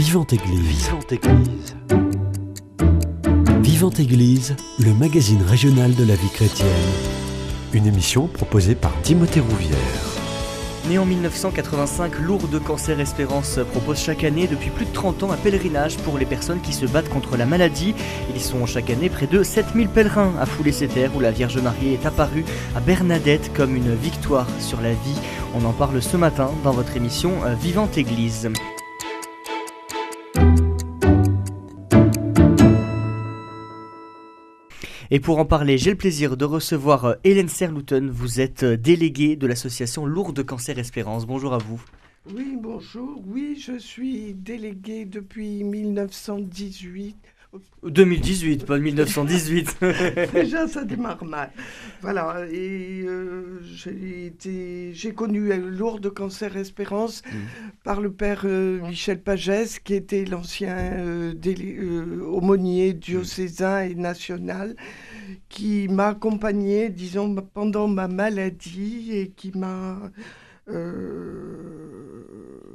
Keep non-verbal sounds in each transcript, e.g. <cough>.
Vivante Église. Vivante Église. Vivante Église, le magazine régional de la vie chrétienne. Une émission proposée par Timothée Rouvière. Né en 1985, Lourdes Cancer Espérance propose chaque année depuis plus de 30 ans un pèlerinage pour les personnes qui se battent contre la maladie. Ils sont chaque année près de 7000 pèlerins à fouler ces terres où la Vierge Marie est apparue à Bernadette comme une victoire sur la vie. On en parle ce matin dans votre émission euh, Vivante Église. Et pour en parler, j'ai le plaisir de recevoir euh, Hélène Serlouten. Vous êtes euh, déléguée de l'association Lourdes Cancer Espérance. Bonjour à vous. Oui, bonjour. Oui, je suis déléguée depuis 1918. 2018, pas 1918. <laughs> Déjà, ça démarre mal. Voilà, et euh, j'ai connu Lourdes Cancer Espérance mmh. par le père Michel Pagès, qui était l'ancien aumônier diocésain et national qui m'a accompagné, disons, pendant ma maladie et qui m'a euh,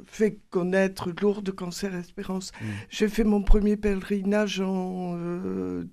fait connaître Lourdes Cancer Espérance. Mmh. J'ai fait mon premier pèlerinage en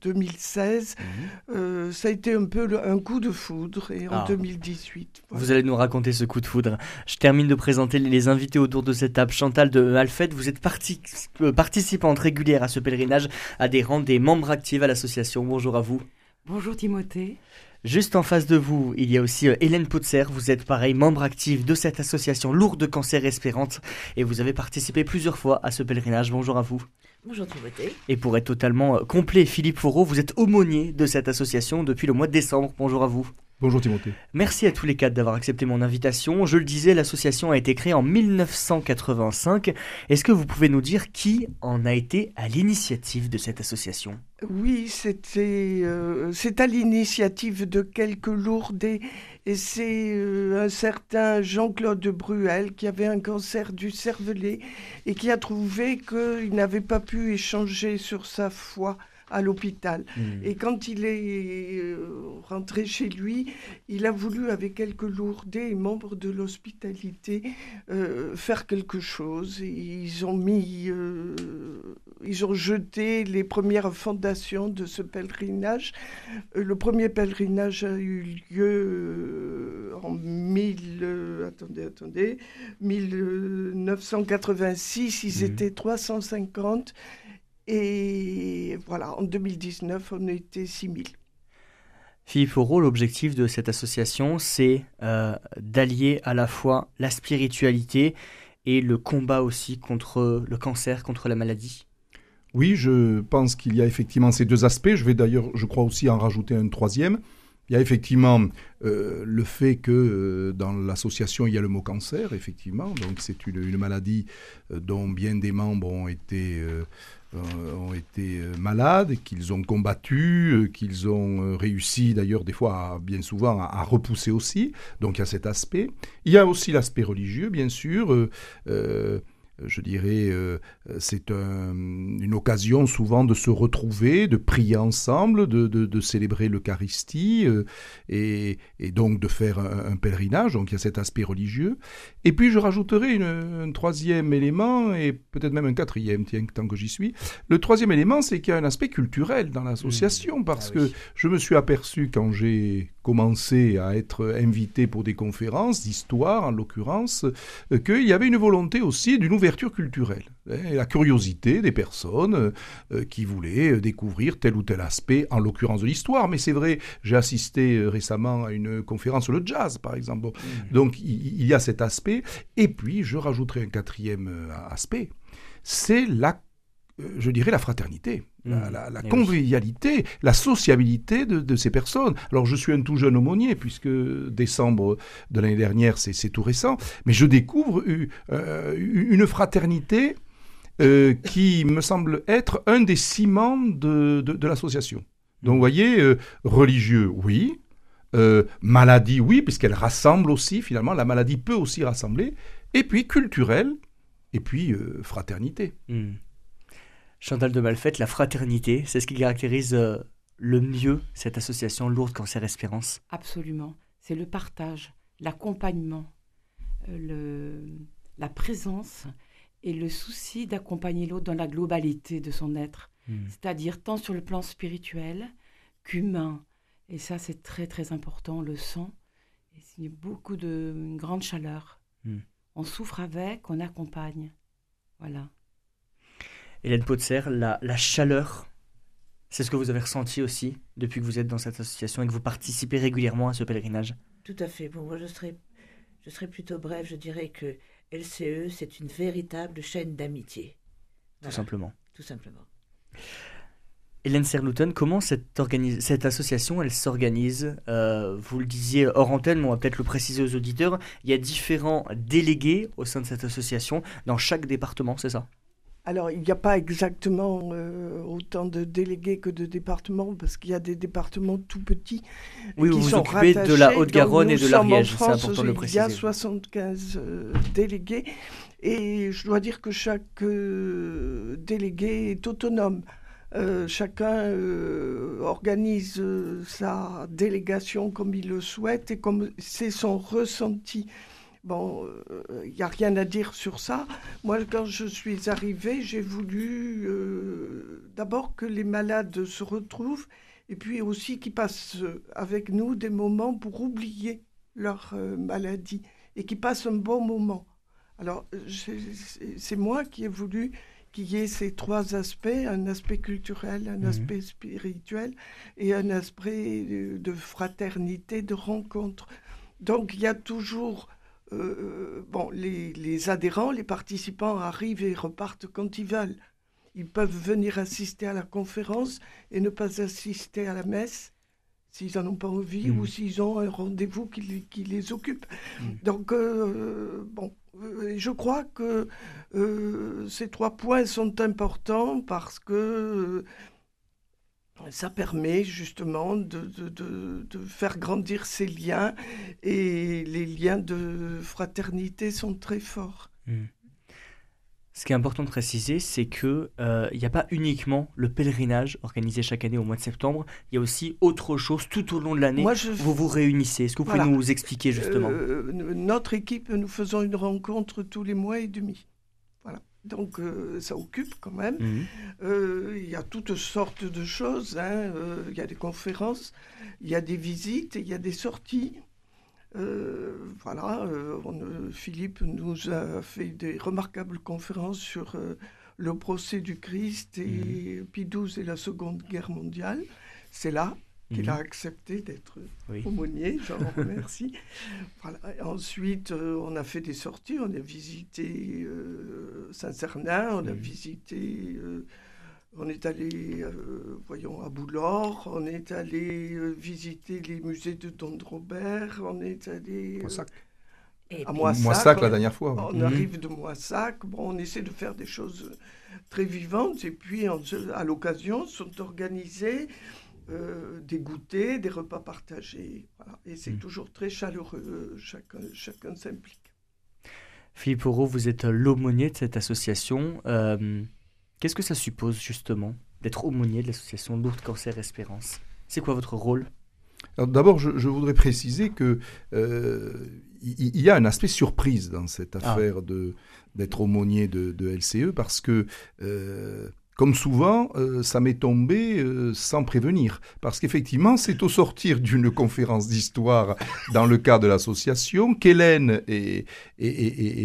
2016. Euh, mmh. euh, ça a été un peu un coup de foudre et en 2018. Vous allez nous raconter ce coup de foudre. Je termine de présenter les invités autour de cette table. Chantal de Alfet, vous êtes participante régulière à ce pèlerinage, adhérente des membres actifs à l'association. Bonjour à vous. Bonjour Timothée. Juste en face de vous, il y a aussi euh, Hélène Putzer. Vous êtes pareil membre actif de cette association Lourdes Cancer Espérante et vous avez participé plusieurs fois à ce pèlerinage. Bonjour à vous. Bonjour Timothée. Et pour être totalement euh, complet, Philippe Fourreau, vous êtes aumônier de cette association depuis le mois de décembre. Bonjour à vous. Bonjour Timothée. Merci à tous les quatre d'avoir accepté mon invitation. Je le disais, l'association a été créée en 1985. Est-ce que vous pouvez nous dire qui en a été à l'initiative de cette association? Oui, c'était euh, c'est à l'initiative de quelques lourdés et c'est euh, un certain Jean-Claude Bruel qui avait un cancer du cervelet et qui a trouvé qu'il n'avait pas pu échanger sur sa foi à l'hôpital. Hmm. Et quand il est euh, rentré chez lui, il a voulu, avec quelques lourdés et membres de l'hospitalité, euh, faire quelque chose. ils ont mis, euh, ils ont jeté les premières fondations de ce pèlerinage. le premier pèlerinage a eu lieu en 1000, attendez, attendez, 1986. Ils hmm. étaient 350. Et voilà, en 2019, on était 6000. Philippe Foreau, l'objectif de cette association, c'est euh, d'allier à la fois la spiritualité et le combat aussi contre le cancer, contre la maladie. Oui, je pense qu'il y a effectivement ces deux aspects. Je vais d'ailleurs, je crois aussi en rajouter un troisième. Il y a effectivement euh, le fait que euh, dans l'association, il y a le mot cancer, effectivement. Donc c'est une, maladie dont bien des membres ont été euh, ont été euh, malades, qu'ils ont combattu, euh, qu'ils ont réussi d'ailleurs des fois, bien souvent, à, repousser aussi. Donc il y a cet aspect. Il y a aussi l'aspect religieux, bien sûr je dirais, euh, c'est une occasion souvent de se retrouver, de prier ensemble, de, célébrer l'Eucharistie euh, et, donc de faire un, pèlerinage. Donc il y a cet aspect religieux. Et puis je rajouterai un troisième élément et peut-être même un quatrième, tiens, tant que j'y suis. Le troisième élément, c'est qu'il y a un aspect culturel dans l'association mmh. parce ah que je me suis aperçu quand j'ai commencé à être invité pour des conférences d'histoire, en l'occurrence, euh, qu'il y avait une volonté aussi d'une ouverture culturelle. Hein, et la curiosité des personnes euh, qui voulaient découvrir tel ou tel aspect, en l'occurrence de l'histoire. Mais c'est vrai, j'ai assisté euh, récemment à une conférence sur le jazz, par exemple. Mmh. Donc il y a cet aspect. Et puis, je rajouterai un quatrième aspect, c'est la euh, je dirais, la fraternité, la, mmh. convivialité, la sociabilité de, ces personnes. Alors, je suis un tout jeune aumônier, puisque décembre de l'année dernière, c'est tout récent, mais je découvre euh, une fraternité euh, qui me semble être un des ciments de, l'association. Donc, vous voyez, religieux, oui. maladie, oui, puisqu'elle rassemble aussi, finalement, la maladie peut aussi rassembler. Et puis, culturel, et puis, fraternité. Mmh. Chantal de Malfette, la fraternité, c'est ce qui caractérise euh, le mieux cette association Lourdes Cancer Espérance Absolument. C'est le partage, l'accompagnement, euh, la présence et le souci d'accompagner l'autre dans la globalité de son être, Hmm. c'est-à-dire tant sur le plan spirituel qu'humain. Et ça, c'est très très important, le sang. Et c'est beaucoup de une grande chaleur. Hmm. On souffre avec, on accompagne. Voilà. Hélène Potser, la, la chaleur, c'est ce que vous avez ressenti aussi depuis que vous êtes dans cette association et que vous participez régulièrement à ce pèlerinage? Tout à fait. Bon, moi, je serais, je serais plutôt bref. Je dirais que LCE, c'est une véritable chaîne d'amitié. Tout simplement. Tout simplement. Hélène Serlouton, comment cette association, elle s'organise? Euh, Vous le disiez hors antenne, mais on va peut-être le préciser aux auditeurs. Il y a différents délégués au sein de cette association dans chaque département, c'est ça? Alors, il n'y a pas exactement euh, autant de délégués que de départements, parce qu'il y a des départements tout petits. Oui, qui vous vous sont occupez de la Haute-Garonne et de l'Ariège, c'est important de le Il y a préciser. 75 euh, délégués, et je dois dire que chaque euh, délégué est autonome. Chacun organise sa délégation comme il le souhaite et comme c'est son ressenti. Bon, il n'y a rien à dire sur ça. Moi, quand je suis arrivée, j'ai voulu euh, d'abord que les malades se retrouvent et puis aussi qu'ils passent euh, avec nous des moments pour oublier leur euh, maladie et qu'ils passent un bon moment. Alors, c'est moi qui ai voulu qu'il y ait ces trois aspects, un aspect culturel, un Mhm. aspect spirituel et un aspect de fraternité, de rencontre. Donc, il y a toujours euh, bon, les, les adhérents, les participants arrivent et repartent quand ils veulent. Ils peuvent venir assister à la conférence et ne pas assister à la messe s'ils n'en ont pas envie ou s'ils ont un rendez-vous qui, les- qui les occupe. Mhm. Donc, euh, bon, euh, je crois que euh, ces trois points sont importants parce que euh, ça permet justement de, de- de- de faire grandir ces liens et les liens de fraternité sont très forts. Hmm. Ce qui est important de préciser, c'est que euh, n'y a pas uniquement le pèlerinage organisé chaque année au mois de septembre, il y a aussi autre chose tout au long de l'année. Je, Vous vous réunissez. Est-ce que vous pouvez Voilà. nous expliquer justement? Euh, notre équipe, nous faisons une rencontre tous les mois et demi. Donc euh, ça occupe quand même. Mhm. Euh, Il y a toutes sortes de choses. hein. Euh, Il y a des conférences, il y a des visites, il y a des sorties. Voilà, on, Philippe nous a fait des remarquables conférences sur le procès du Christ et Pie XII et la Seconde Guerre mondiale. C'est là qu'il Mhm. a accepté d'être Oui. aumônier, j'en <laughs> remercie. Voilà. Ensuite, euh, on a fait des sorties, on a visité euh, Saint-Cernin, on a Mhm. visité, euh, on est allé, euh, voyons, à Boulor, on est allé euh, visiter les musées de Don Robert, on est allé euh, Moissac. À Moissac. Moissac, la dernière fois. ouais. on Mhm. arrive de Moissac, bon, on essaie de faire des choses très vivantes et puis on à l'occasion sont organisés euh, des goûters, des repas partagés. Voilà. Et c'est Mhm. toujours très chaleureux, chacun, chacun s'implique. Philippe Auro, vous êtes l'aumônier de cette association. Euh, Qu'est-ce que ça suppose justement d'être aumônier de l'association Lourdes Cancer Espérance? C'est quoi votre rôle? D'abord, je, je voudrais préciser que euh, il y, a un aspect surprise dans cette Ah. affaire de d'être aumônier de, de LCE parce que euh, comme souvent, euh, ça m'est tombé euh, sans prévenir. Parce qu'effectivement, c'est au sortir d'une <laughs> conférence d'histoire dans le cadre de l'association qu'Hélène est,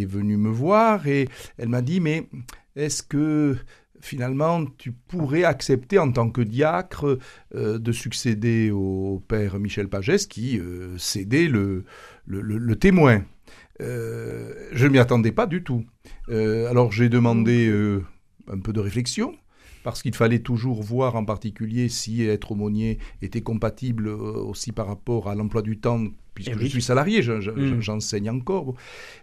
venue me voir et elle m'a dit, mais est-ce que finalement tu pourrais accepter en tant que diacre euh, de succéder au père Michel Pagès qui cédait le, le, témoin? Je ne m'y attendais pas du tout. Alors j'ai demandé un peu de réflexion parce qu'il fallait toujours voir en particulier si être aumônier était compatible euh, aussi par rapport à l'emploi du temps, puisque Eh je suis salarié, je- Mm. j'enseigne encore. Bon.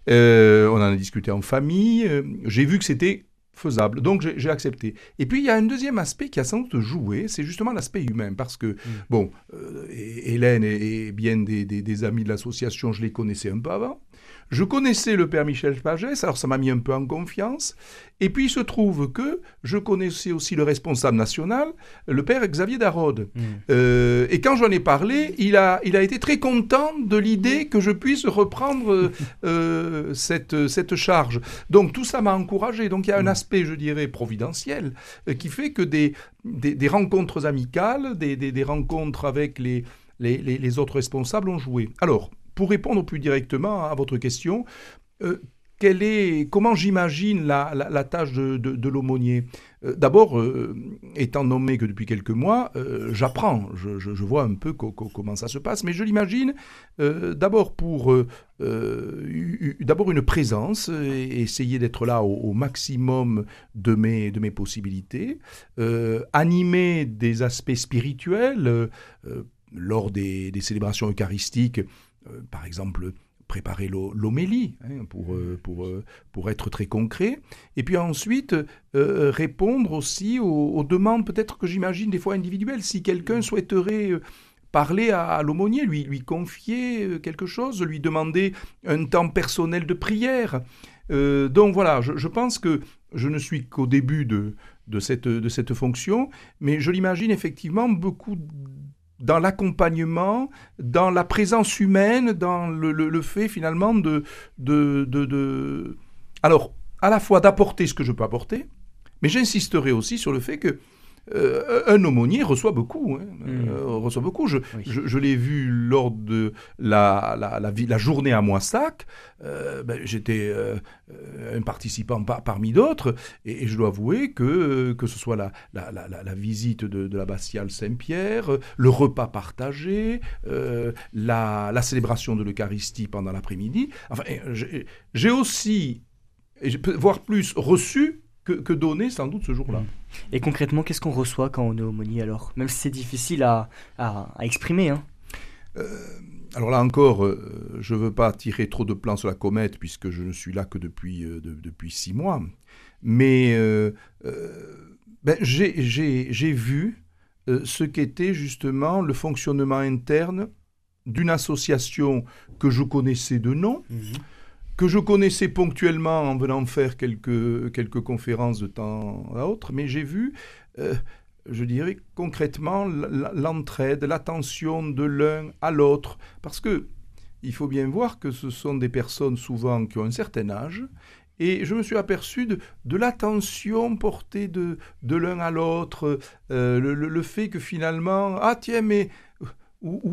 Euh, on en a discuté en famille, euh, j'ai vu que c'était faisable, donc j'ai accepté. Et puis il y a un deuxième aspect qui a sans doute joué, c'est justement l'aspect humain, parce que, bon, euh, et- Hélène et, et bien des, des- des amis de l'association, je les connaissais un peu avant. Je connaissais le père Michel Pagès, alors ça m'a mis un peu en confiance. Et puis il se trouve que je connaissais aussi le responsable national, le père Xavier Darode. Mm. Euh, et quand j'en ai parlé, il a, il a été très content de l'idée que je puisse reprendre euh, <laughs> euh, cette, cette charge. Donc tout ça m'a encouragé. Donc il y a un Mm. aspect, je dirais, providentiel, euh, qui fait que des, des, des rencontres amicales, des, des, des rencontres avec les, les- les autres responsables ont joué. Alors, pour répondre plus directement à votre question, euh, est, comment j'imagine la, tâche de, l'aumônier? Euh, D'abord, euh, étant nommé que depuis quelques mois, j'apprends, je, vois un peu co- co- comment ça se passe, mais je l'imagine d'abord pour d'abord une présence, essayer d'être là au, maximum de mes, de mes possibilités, animer des aspects spirituels lors des, célébrations eucharistiques, par exemple préparer l'ho- l'homélie, hein, pour, euh, pour, euh, pour être très concret, et puis ensuite euh, répondre aussi aux, aux demandes peut-être que j'imagine des fois individuelles. Si quelqu'un souhaiterait euh, parler à, à l'aumônier, lui, lui confier euh, quelque chose, lui demander un temps personnel de prière. Euh, donc voilà, je, je pense que je ne suis qu'au début de, de, cette, de cette fonction, mais je l'imagine effectivement beaucoup dans l'accompagnement, dans la présence humaine, dans le, fait finalement de, de, de- Alors, à la fois d'apporter ce que je peux apporter, mais j'insisterai aussi sur le fait que euh, un aumônier reçoit beaucoup, hein, euh, reçoit beaucoup. Je, Oui. je, je l'ai vu lors de la, la, la, vi- la journée à Moissac. Euh, ben, J'étais un participant par- parmi d'autres, et, et je dois avouer que, que ce soit la, visite de, de la Bastiale Saint-Pierre, le repas partagé, la, célébration de l'Eucharistie pendant l'après-midi, enfin, j'ai aussi, voire plus, reçu que, que donné sans doute ce jour-là. Mm. Et concrètement, qu'est-ce qu'on reçoit quand on est aumônier alors? Même si c'est difficile à, à, à exprimer. Hein. Alors là encore, euh, je ne veux pas tirer trop de plans sur la comète puisque je ne suis là que depuis, euh, de- depuis six mois. Mais euh, euh, ben, j'ai- vu euh, ce qu'était justement le fonctionnement interne d'une association que je connaissais de nom, que je connaissais ponctuellement en venant faire quelques, conférences de temps à autre, mais j'ai vu, euh, je dirais concrètement, l'entraide, l'attention de l'un à l'autre, parce que il faut bien voir que ce sont des personnes souvent qui ont un certain âge, et je me suis aperçu de, l'attention portée de, l'un à l'autre, euh, le- le fait que finalement, ah tiens, mais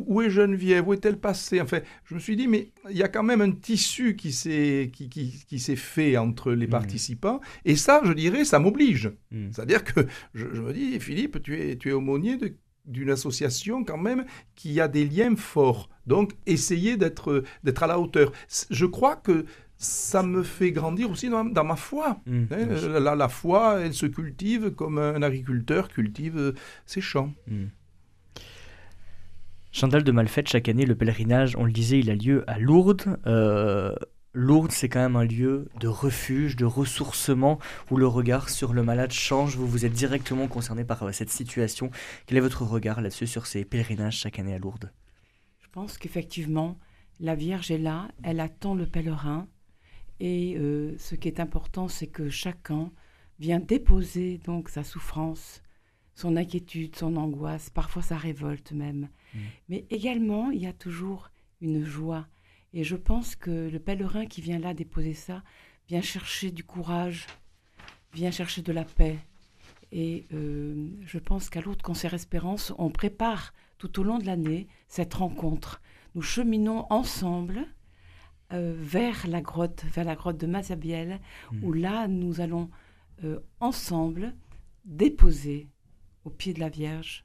où, est Geneviève? Où est-elle passée? Enfin, je me suis dit, mais il y a quand même un tissu qui s'est qui, qui, qui s'est fait entre les Mhm. participants. Et ça, je dirais, ça m'oblige. Mm. C'est-à-dire que je, je me dis, Philippe, tu es, tu es aumônier de- d'une association quand même qui a des liens forts. Donc, essayez d'être d'être à la hauteur. Je crois que ça me fait grandir aussi dans, dans ma foi. Mm. Hein, la, la foi, elle se cultive comme un agriculteur cultive euh, ses champs. Chantal de Malfait, chaque année, le pèlerinage, on le disait, il a lieu à Lourdes. Euh, Lourdes, c'est quand même un lieu de refuge, de ressourcement, où le regard sur le malade change. Vous, vous êtes directement concerné par euh, cette situation. Quel est votre regard là-dessus, sur ces pèlerinages chaque année à Lourdes? Je pense qu'effectivement, la Vierge est là, elle attend le pèlerin. Et euh, ce qui est important, c'est que chacun vient déposer donc sa souffrance, son inquiétude, son angoisse, parfois sa révolte même. Mm. Mais également, il y a toujours une joie. Et je pense que le pèlerin qui vient là déposer ça vient chercher du courage, vient chercher de la paix. Et euh, je pense qu'à l'autre Concert Espérance, on prépare tout au long de l'année cette rencontre. Nous cheminons ensemble euh, vers la grotte, vers la grotte de Mazabiel, Mm. où là, nous allons euh, ensemble déposer au pied de la Vierge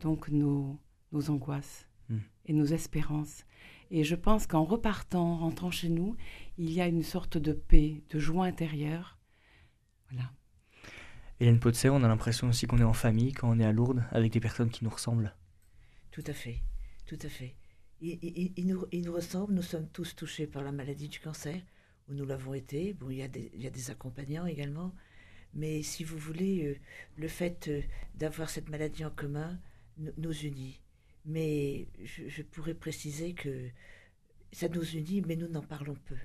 donc nos, nos angoisses Mm. et nos espérances. Et je pense qu'en repartant, en rentrant chez nous, il y a une sorte de paix, de joie intérieure. Voilà. Hélène Potser, on a l'impression aussi qu'on est en famille quand on est à Lourdes, avec des personnes qui nous ressemblent. Tout à fait, tout à fait. Il, il- il nous, il nous ressemble, nous sommes tous touchés par la maladie du cancer, où nous l'avons été. Bon, il y, a des, il y a des accompagnants également. Mais si vous voulez, euh, le fait euh, d'avoir cette maladie en commun nous, nous unit. Mais je, je pourrais préciser que ça nous unit, mais nous n'en parlons peu.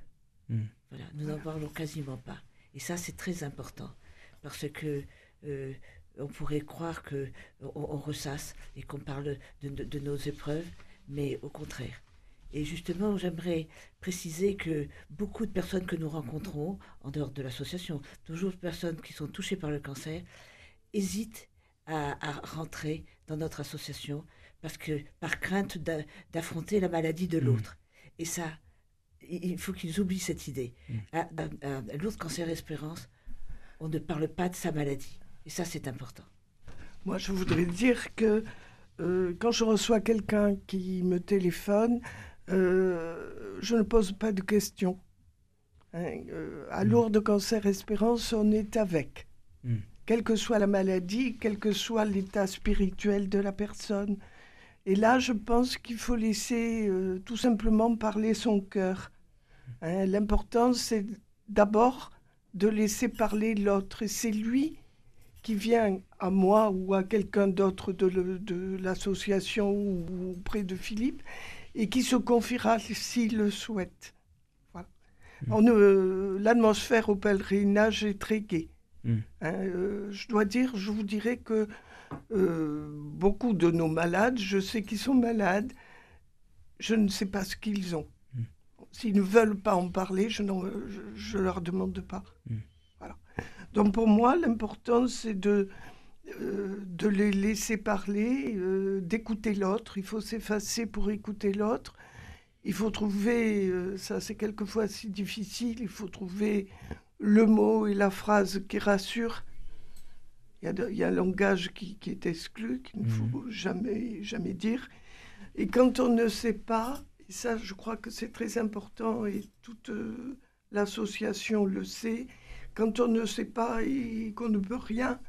Hmm. Voilà, nous n'en parlons quasiment pas. Et ça, c'est très important. Parce que euh, on pourrait croire que on, ressasse et qu'on parle de, nos épreuves, mais au contraire. Et justement, j'aimerais préciser que beaucoup de personnes que nous rencontrons, en dehors de l'association, toujours de personnes qui sont touchées par le cancer, hésitent à, rentrer dans notre association parce que par crainte d'affronter la maladie de mmh. l'autre. Et ça, il faut qu'ils oublient cette idée. Mmh. À, l'autre cancer espérance, on ne parle pas de sa maladie. Et ça, c'est important. Moi, je voudrais dire que euh, quand je reçois quelqu'un qui me téléphone, euh, je ne pose pas de questions. Hein, euh, à mmh. Lourdes Cancer Espérance, on est avec. Quelle que soit la maladie, quel que soit l'état spirituel de la personne. Et là, je pense qu'il faut laisser tout simplement parler son cœur. Hein, l'important, c'est d'abord de laisser parler l'autre. Et c'est lui qui vient à moi ou à quelqu'un d'autre de l'association ou auprès de Philippe et qui se confiera s'il le souhaite. Voilà. Mmh. L'atmosphère au pèlerinage est très gaie. Mmh. Hein, euh, je dois dire, je vous dirais que euh, beaucoup de nos malades, je sais qu'ils sont malades, je ne sais pas ce qu'ils ont. S'ils ne veulent pas en parler, je ne leur demande pas. Hmm. Voilà. Donc pour moi, l'important, c'est de, euh, de les laisser parler, euh, d'écouter l'autre. Il faut s'effacer pour écouter l'autre. Il faut trouver, ça c'est quelquefois si difficile, il faut trouver le mot et la phrase qui rassure. Il y a, un langage qui, qui est exclu, qu'il ne faut hmm. jamais, jamais dire. Et quand on ne sait pas, et ça, je crois que c'est très important et toute euh, l'association le sait. Quand on ne sait pas et qu'on ne peut rien,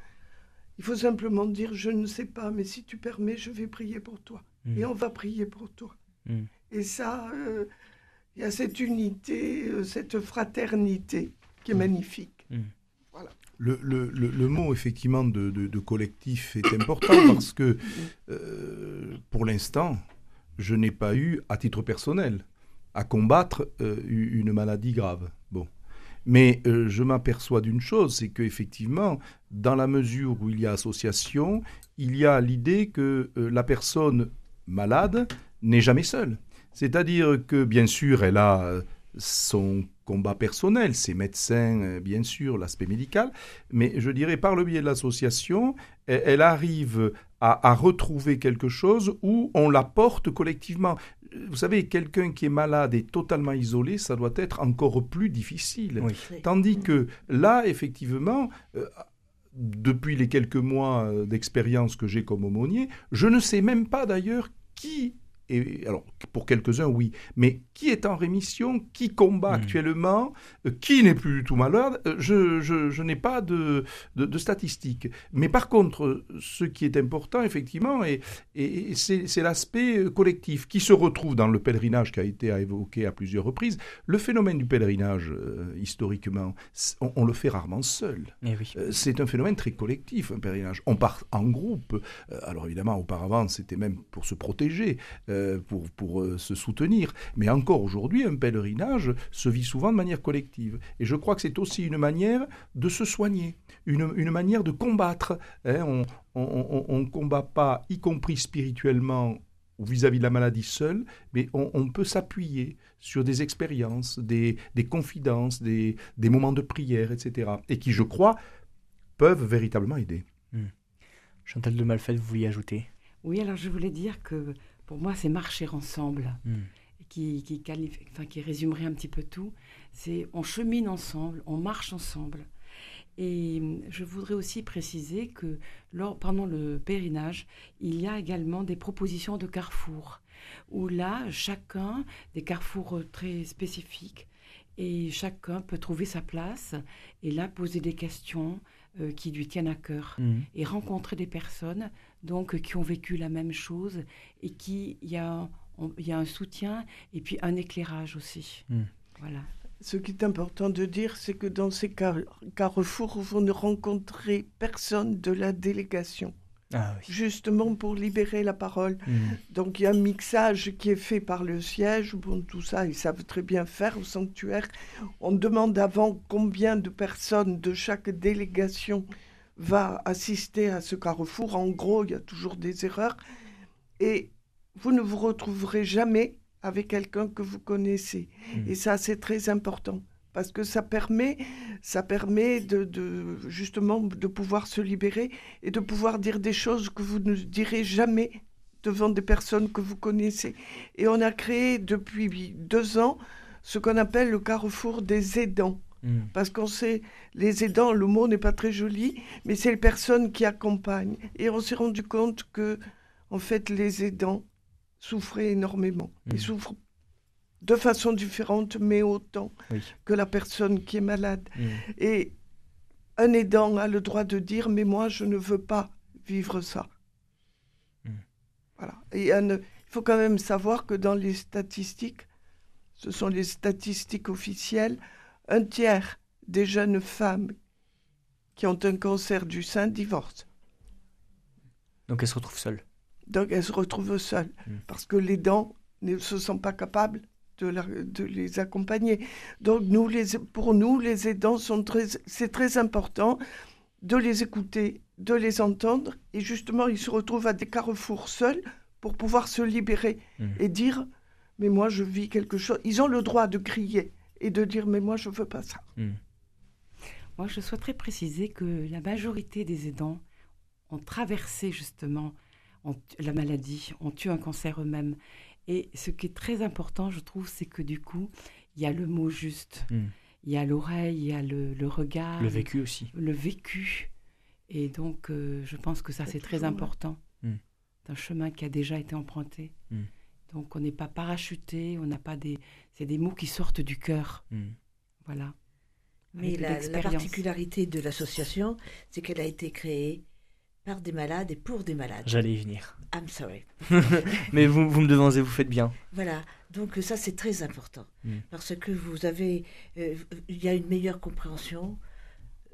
il faut simplement dire je ne sais pas, mais si tu permets, je vais prier pour toi. Mm. Et on va prier pour toi. Mm. Et ça, euh, il y a cette unité, euh, cette fraternité qui est magnifique. Le, le, le, mot effectivement de, de, collectif est important <coughs> parce que pour l'instant, je n'ai pas eu, à titre personnel, à combattre euh, une maladie grave. Bon. Mais euh, je m'aperçois d'une chose, c'est qu'effectivement, dans la mesure où il y a association, il y a l'idée que euh, la personne malade n'est jamais seule. C'est-à-dire que, bien sûr, elle a son combat personnel, ses médecins, bien sûr, l'aspect médical, mais je dirais par le biais de l'association, elle arrive à, retrouver quelque chose où on la porte collectivement. Vous savez, quelqu'un qui est malade et totalement isolé, ça doit être encore plus difficile. Tandis que là, effectivement, euh, depuis les quelques mois euh, d'expérience que j'ai comme aumônier, je ne sais même pas d'ailleurs qui et alors pour quelques-uns oui, mais qui est en rémission, qui combat hmm. actuellement, euh, qui n'est plus du tout malade, euh, je, je, n'ai pas de, de, statistiques. Mais par contre, ce qui est important effectivement, et, et c'est l'aspect euh, collectif qui se retrouve dans le pèlerinage qui a été évoqué à plusieurs reprises. Le phénomène du pèlerinage, historiquement, on, le fait rarement seul. Eh oui. c'est un phénomène très collectif, un pèlerinage. On part en groupe. alors évidemment, auparavant, c'était même pour se protéger. Euh, pour, pour euh, se soutenir. Mais encore aujourd'hui, un pèlerinage se vit souvent de manière collective. Et je crois que c'est aussi une manière de se soigner, une, une manière de combattre. Hein. On ne combat pas, y compris spirituellement, vis-à-vis de la maladie seule, mais on, peut s'appuyer sur des expériences, des, des confidences, des, des, moments de prière, etc. Et qui, je crois, peuvent véritablement aider. Hmm. Chantal de Malfait, vous vouliez ajouter? Oui, alors je voulais dire que pour moi, c'est marcher ensemble. Hmm. Qui, qui, enfin, qui résumerait un petit peu tout. C'est on chemine ensemble, on marche ensemble. Et hum, je voudrais aussi préciser que lors, pendant le pèlerinage, il y a également des propositions de carrefour, où là, chacun, des carrefours très spécifiques, et chacun peut trouver sa place et là poser des questions euh, qui lui tiennent à cœur hmm. et rencontrer des personnes donc qui ont vécu la même chose et qui il y a il y a un soutien et puis un éclairage aussi. Hmm. Voilà. Ce qui est important de dire, c'est que dans ces carrefours, vous ne rencontrez personne de la délégation. Ah oui. justement pour libérer la parole. Mm. Donc il y a un mixage qui est fait par le siège. Bon, tout ça, ils savent très bien faire au sanctuaire. On demande avant combien de personnes de chaque délégation va assister à ce carrefour. En gros, il y a toujours des erreurs. Et vous ne vous retrouverez jamais avec quelqu'un que vous connaissez. Mm. Et ça, c'est très important. Parce que ça permet, ça permet de, de- justement de pouvoir se libérer et de pouvoir dire des choses que vous ne direz jamais devant des personnes que vous connaissez. Et on a créé depuis deux ans ce qu'on appelle le carrefour des aidants. Mm. Parce qu'on sait, les aidants, le mot n'est pas très joli, mais c'est les personnes qui accompagnent. Et on s'est rendu compte que, en fait, les aidants souffraient énormément. Ils souffrent de façon différente, mais autant Oui. que la personne qui est malade. Mm. Et un aidant a le droit de dire, mais moi, je ne veux pas vivre ça. Mm. Voilà. Et il faut quand même savoir que dans les statistiques, ce sont les statistiques officielles, un tiers des jeunes femmes qui ont un cancer du sein divorcent. Donc elle se retrouve seule. Donc elles se retrouvent seules Mm. parce que les dents ne se sont pas capables de, la- de les accompagner. Donc nous, les, pour nous, les aidants, c'est très important de les écouter, de les entendre. Et justement, ils se retrouvent à des carrefours seuls pour pouvoir se libérer Mm. et dire, mais moi, je vis quelque chose. Ils ont le droit de crier et de dire, mais moi, je veux pas ça. Mm. Moi, je souhaiterais préciser que la majorité des aidants ont traversé justement ont- la maladie, ont eu un cancer eux-mêmes. Et ce qui est très important, je trouve, c'est que du coup, il y a le mot juste, Mm. il y a l'oreille, il y a le, le regard, Le vécu aussi. le vécu. Et donc, euh, je pense que ça, C'est très important. Mm. C'est un chemin qui a déjà été emprunté. Donc, on n'est pas parachuté, on n'a pas des... C'est des mots qui sortent du cœur. Mm. Voilà. Mais la, particularité de l'association, c'est qu'elle a été créée par des malades et pour des malades. J'allais y venir. I'm sorry. <laughs> Mais vous, vous me devancez, vous faites bien. Voilà, donc ça c'est très important Mm. parce que vous avez, euh, il y a une meilleure compréhension.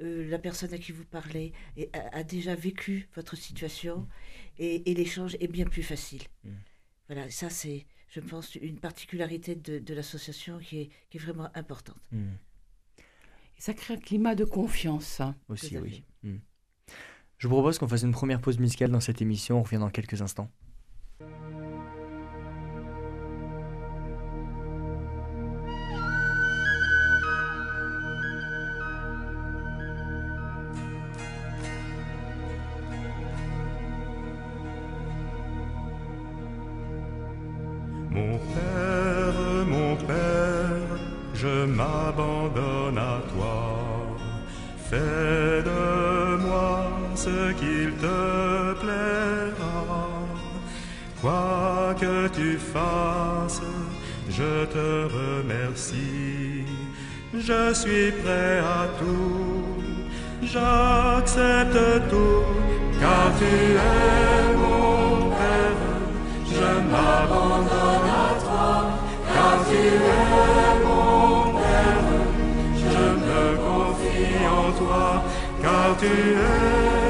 Euh, la personne à qui vous parlez a, a déjà vécu votre situation et, et l'échange est bien plus facile. Mm. Voilà, ça c'est, je pense, une particularité de, de l'association qui est, qui est vraiment importante. Mm. Et ça crée un climat de confiance. hein. Aussi, oui. Mm. Je vous propose qu'on fasse une première pause musicale dans cette émission. On revient dans quelques instants. J'accepte tout, car tu es mon père. Je m'abandonne à toi, car tu es mon Père. Je me confie en toi, car tu es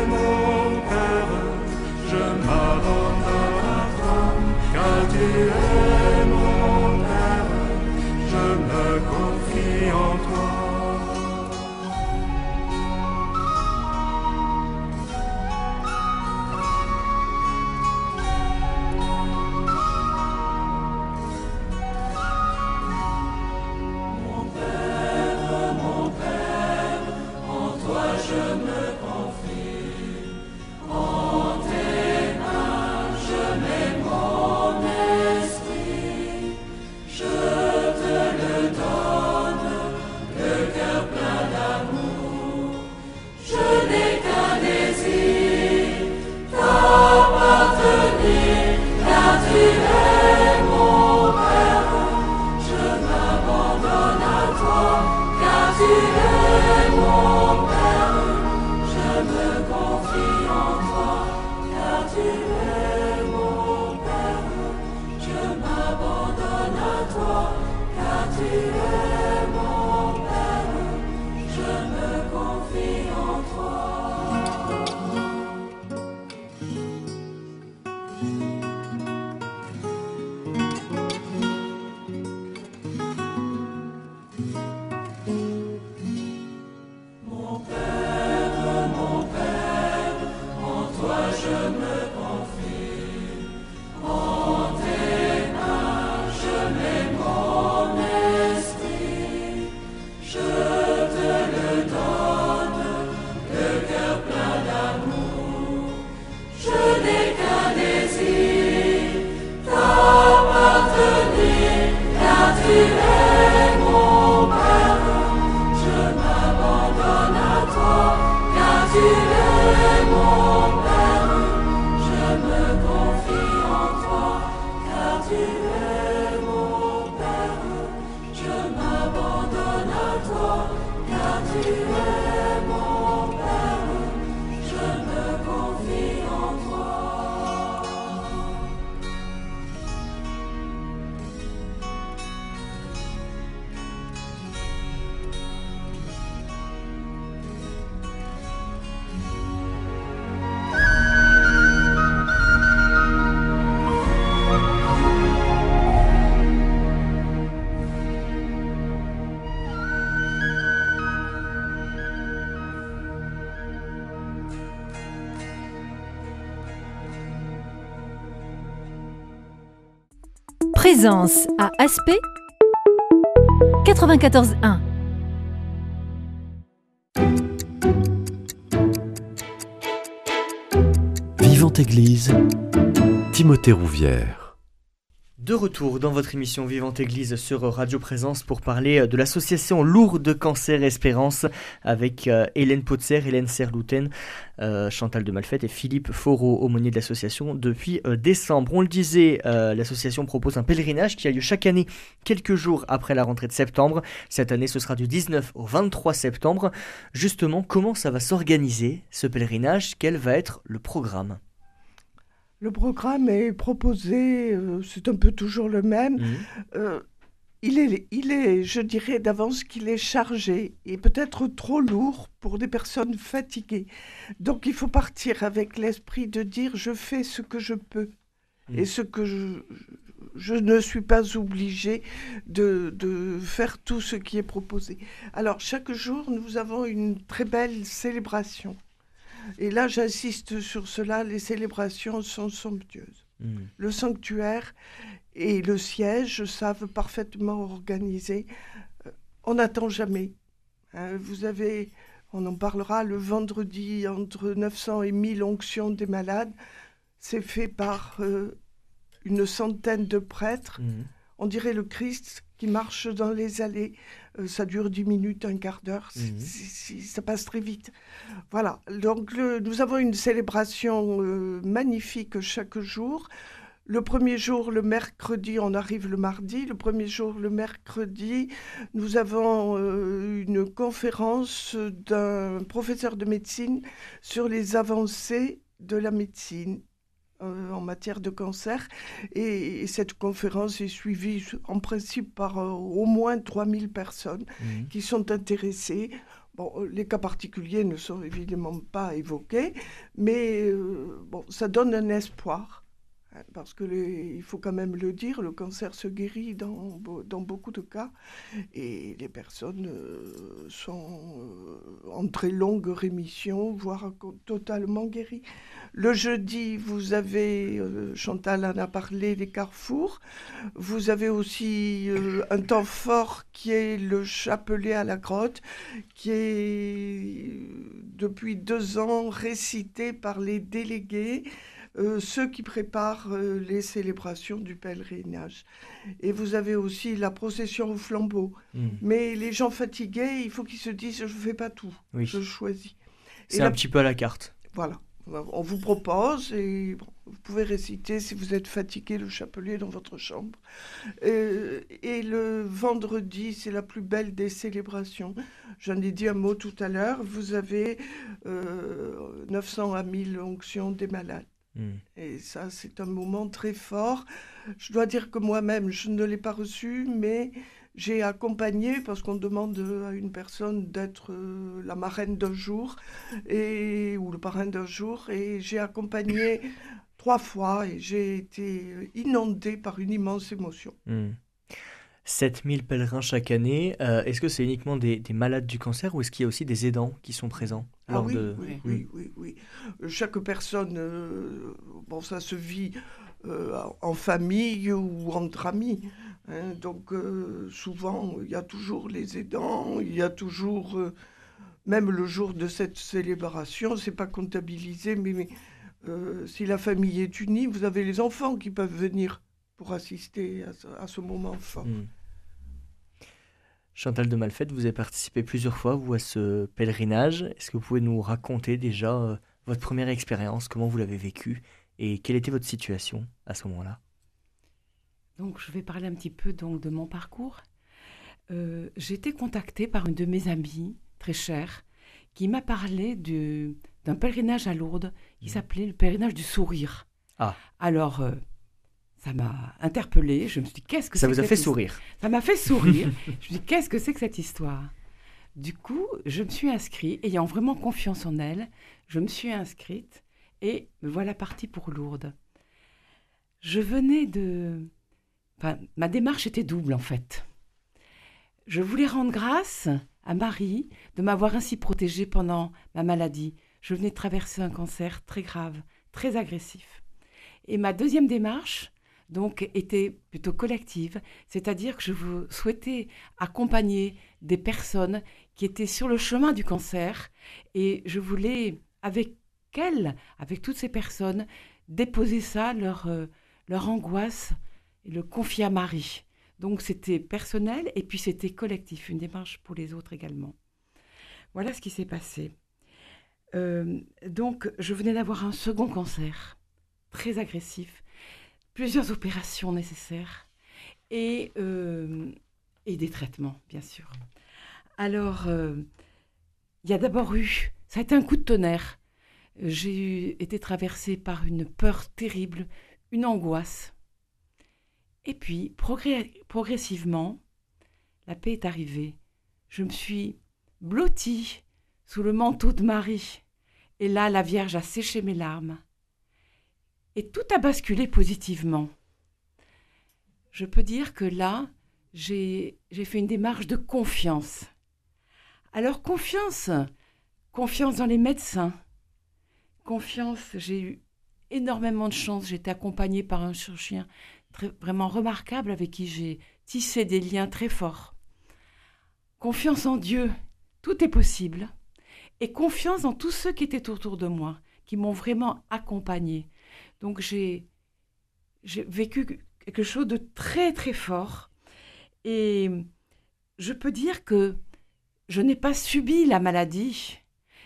Présence à Aspect 94.1 Vivante Église, Timothée Rouvière. De retour dans votre émission Vivante Église sur Radio Présence pour parler de l'association Lourdes Cancer Espérance avec euh, Hélène Potzer, Hélène Serlouten, euh, Chantal de Malfette et Philippe Foreau, aumônier de l'association depuis euh, décembre. On le disait, l'association propose un pèlerinage qui a lieu chaque année quelques jours après la rentrée de septembre. Cette année, ce sera du 19 au 23 septembre. Justement, comment ça va s'organiser ce pèlerinage? Quel va être le programme? Le programme est proposé, euh, c'est un peu toujours le même. Mhm. Euh, il, est, il est, je dirais d'avance qu'il est chargé et peut-être trop lourd pour des personnes fatiguées. Donc il faut partir avec l'esprit de dire je fais ce que je peux Mhm. et ce que je, je ne suis pas obligé de, de faire tout ce qui est proposé. Alors chaque jour, nous avons une très belle célébration. Et là, j'insiste sur cela, les célébrations sont somptueuses. Mhm. Le sanctuaire et le siège savent parfaitement organiser. Euh, On n'attend jamais. Hein, vous avez, on en parlera le vendredi, entre 900 et 1000 onctions des malades. C'est fait par euh, une centaine de prêtres. Mhm. On dirait le Christ qui marche dans les allées. Euh, ça dure 10 minutes, un quart d'heure. Mhm. ça passe très vite. Voilà. Donc, le- nous avons une célébration euh, magnifique chaque jour. Le premier jour, le mercredi, on arrive le mardi. Le premier jour, le mercredi, nous avons euh, une conférence d'un professeur de médecine sur les avancées de la médecine euh, en matière de cancer. Et, et cette conférence est suivie en principe par euh, au moins 3000 personnes Mhm. qui sont intéressés. Bon, les cas particuliers ne sont évidemment pas évoqués, mais euh, bon, ça donne un espoir. Hein, Parce que il faut quand même le dire, le cancer se guérit dans, dans beaucoup de cas et les personnes euh, sont euh, en très longue rémission, voire totalement guéries. Le jeudi, vous avez, euh, Chantal en a parlé, les carrefours. Vous avez aussi un temps fort qui est le chapelet à la grotte, qui est depuis deux ans récité par les délégués, euh, ceux qui préparent euh, les célébrations du pèlerinage. Et vous avez aussi la procession au flambeau. Mhm. Mais les gens fatigués, il faut qu'ils se disent je ne fais pas tout, Oui. je choisis. C'est la- un petit peu à la carte. Voilà. On vous propose et bon, vous pouvez réciter si vous êtes fatigué le chapelet dans votre chambre. Euh, et le vendredi, c'est la plus belle des célébrations. J'en ai dit un mot tout à l'heure. Vous avez euh, 900 à 1000 onctions des malades. Mhm. Et ça, c'est un moment très fort. Je dois dire que moi-même, je ne l'ai pas reçu, mais j'ai accompagné, parce qu'on demande à une personne d'être euh, la marraine d'un jour, et, ou le parrain d'un jour, et j'ai accompagné trois fois, et j'ai été inondée par une immense émotion. Hmm. 7000 pèlerins chaque année. Euh, est-ce que c'est uniquement des, des malades du cancer ou est-ce qu'il y a aussi des aidants qui sont présents Ah lors oui, de... oui, oui, oui, oui. Chaque personne, euh, bon, ça se vit euh, en famille ou entre amis. hein. donc, souvent, il y a toujours les aidants, il y a toujours, même le jour de cette célébration, c'est pas comptabilisé, mais, mais, si la famille est unie, vous avez les enfants qui peuvent venir pour assister à ce, à ce moment fort. Hmm. Chantal de Malfette, vous avez participé plusieurs fois, vous, à ce pèlerinage. Est-ce que vous pouvez nous raconter déjà euh, votre première expérience, comment vous l'avez vécue et quelle était votre situation à ce moment-là? Donc, je vais parler un petit peu donc, de mon parcours. Euh, j'ai été contactée par une de mes amies, très chère, qui m'a parlé du- d'un pèlerinage à Lourdes qui Mhm. s'appelait le pèlerinage du sourire. Ah. Alors, euh, ça m'a interpellée. Je me suis dit, qu'est-ce que Ça vous a fait sourire ça m'a fait sourire. <laughs> je me suis dit, qu'est-ce que c'est que cette histoire? Du coup, je me suis inscrite, ayant vraiment confiance en elle, je me suis inscrite et me voilà partie pour Lourdes. Je venais de... Enfin, ma démarche était double en fait. Je voulais rendre grâce à Marie de m'avoir ainsi protégée pendant ma maladie. Je venais de traverser un cancer très grave, très agressif. Et ma deuxième démarche, donc, était plutôt collective, c'est-à-dire que je vous souhaitais accompagner des personnes qui étaient sur le chemin du cancer et je voulais, avec elles, avec toutes ces personnes, déposer ça, leur, euh, leur angoisse, et le confier à Marie. Donc c'était personnel et puis c'était collectif, une démarche pour les autres également. Voilà ce qui s'est passé. Euh, donc je venais d'avoir un second cancer, très agressif, plusieurs <laughs> opérations nécessaires et, euh, et des traitements, bien sûr. Alors, euh, il y a d'abord eu, ça a été un coup de tonnerre. J'ai été traversée par une peur terrible, une angoisse. Et puis, progressivement, la paix est arrivée. Je me suis blottie sous le manteau de Marie. Et là, la Vierge a séché mes larmes. Et tout a basculé positivement. Je peux dire que là, j'ai fait une démarche de confiance. Alors confiance, confiance dans les médecins, confiance, j'ai eu énormément de chance, j'ai été accompagnée par un chirurgien vraiment remarquable avec qui j'ai tissé des liens très forts. Confiance en Dieu, tout est possible. Et confiance en tous ceux qui étaient autour de moi, qui m'ont vraiment accompagnée. Donc j'ai vécu quelque chose de très très fort. Et je peux dire que je n'ai pas subi la maladie,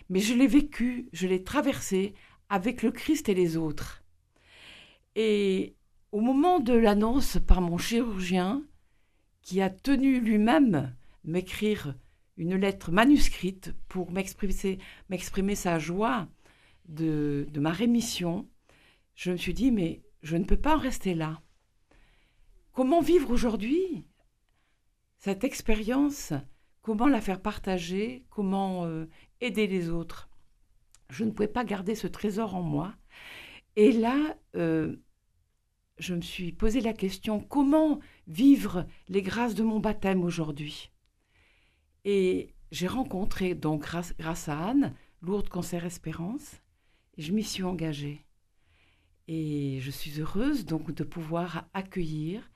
mais je l'ai vécue, je l'ai traversée avec le Christ et les autres. Et au moment de l'annonce par mon chirurgien, qui a tenu lui-même m'écrire une lettre manuscrite pour m'exprimer, m'exprimer sa joie de, de ma rémission, je me suis dit, mais je ne peux pas en rester là. Comment vivre aujourd'hui cette expérience? Comment la faire partager? Comment euh, aider les autres? Je ne pouvais pas garder ce trésor en moi. Et là, euh, je me suis posé la question, comment vivre les grâces de mon baptême aujourd'hui? Et j'ai rencontré, donc grâce, grâce à Anne, Lourdes Cancer Espérance, et je m'y suis engagée. Et je suis heureuse donc de pouvoir accueillir,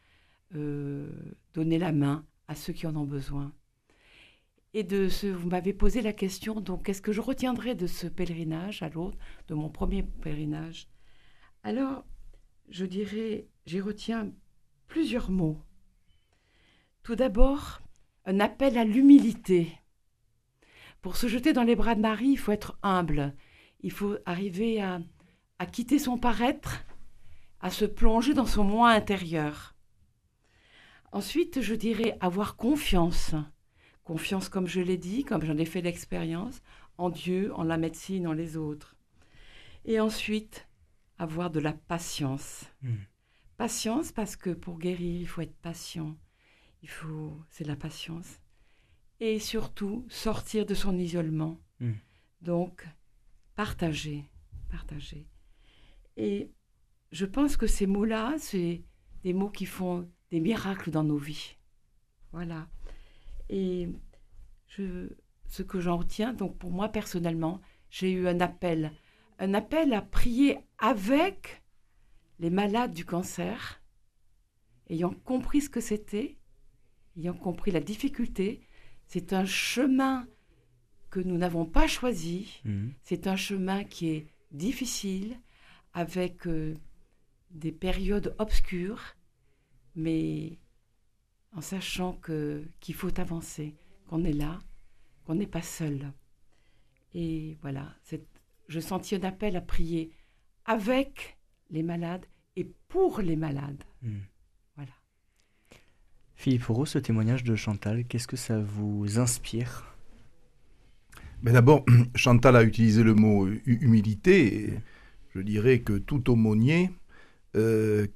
euh, donner la main à ceux qui en ont besoin. Et de ce, vous m'avez posé la question, donc qu'est-ce que je retiendrai de ce pèlerinage à l'autre, de mon premier pèlerinage? Alors, je dirais, j'y retiens plusieurs mots. Tout d'abord, un appel à l'humilité. Pour se jeter dans les bras de Marie, il faut être humble. Il faut arriver à, à quitter son paraître, à se plonger dans son moi intérieur. Ensuite, je dirais avoir confiance. Confiance, comme je l'ai dit, comme j'en ai fait l'expérience, en Dieu, en la médecine, en les autres. Et ensuite, avoir de la patience. Mm. Patience parce que pour guérir, il faut être patient. Il faut, c'est la patience. Et surtout, sortir de son isolement. Mm. Donc, partager, partager. Et je pense que ces mots-là, c'est des mots qui font des miracles dans nos vies. Voilà. Et je, ce que j'en retiens, donc pour moi personnellement, j'ai eu un appel, un appel à prier avec les malades du cancer, ayant compris ce que c'était, ayant compris la difficulté. C'est un chemin que nous n'avons pas choisi, Mhm. c'est un chemin qui est difficile, avec euh, des périodes obscures, mais en sachant que qu'il faut avancer, qu'on est là, qu'on n'est pas seul. Et voilà, je sentis un appel à prier avec les malades et pour les malades. Hmm. Voilà. Philippe Roux, ce témoignage de Chantal, qu'est-ce que ça vous inspire? Mais d'abord, <clears throat> Chantal a utilisé le mot hu- humilité. Je dirais que tout aumônier, euh,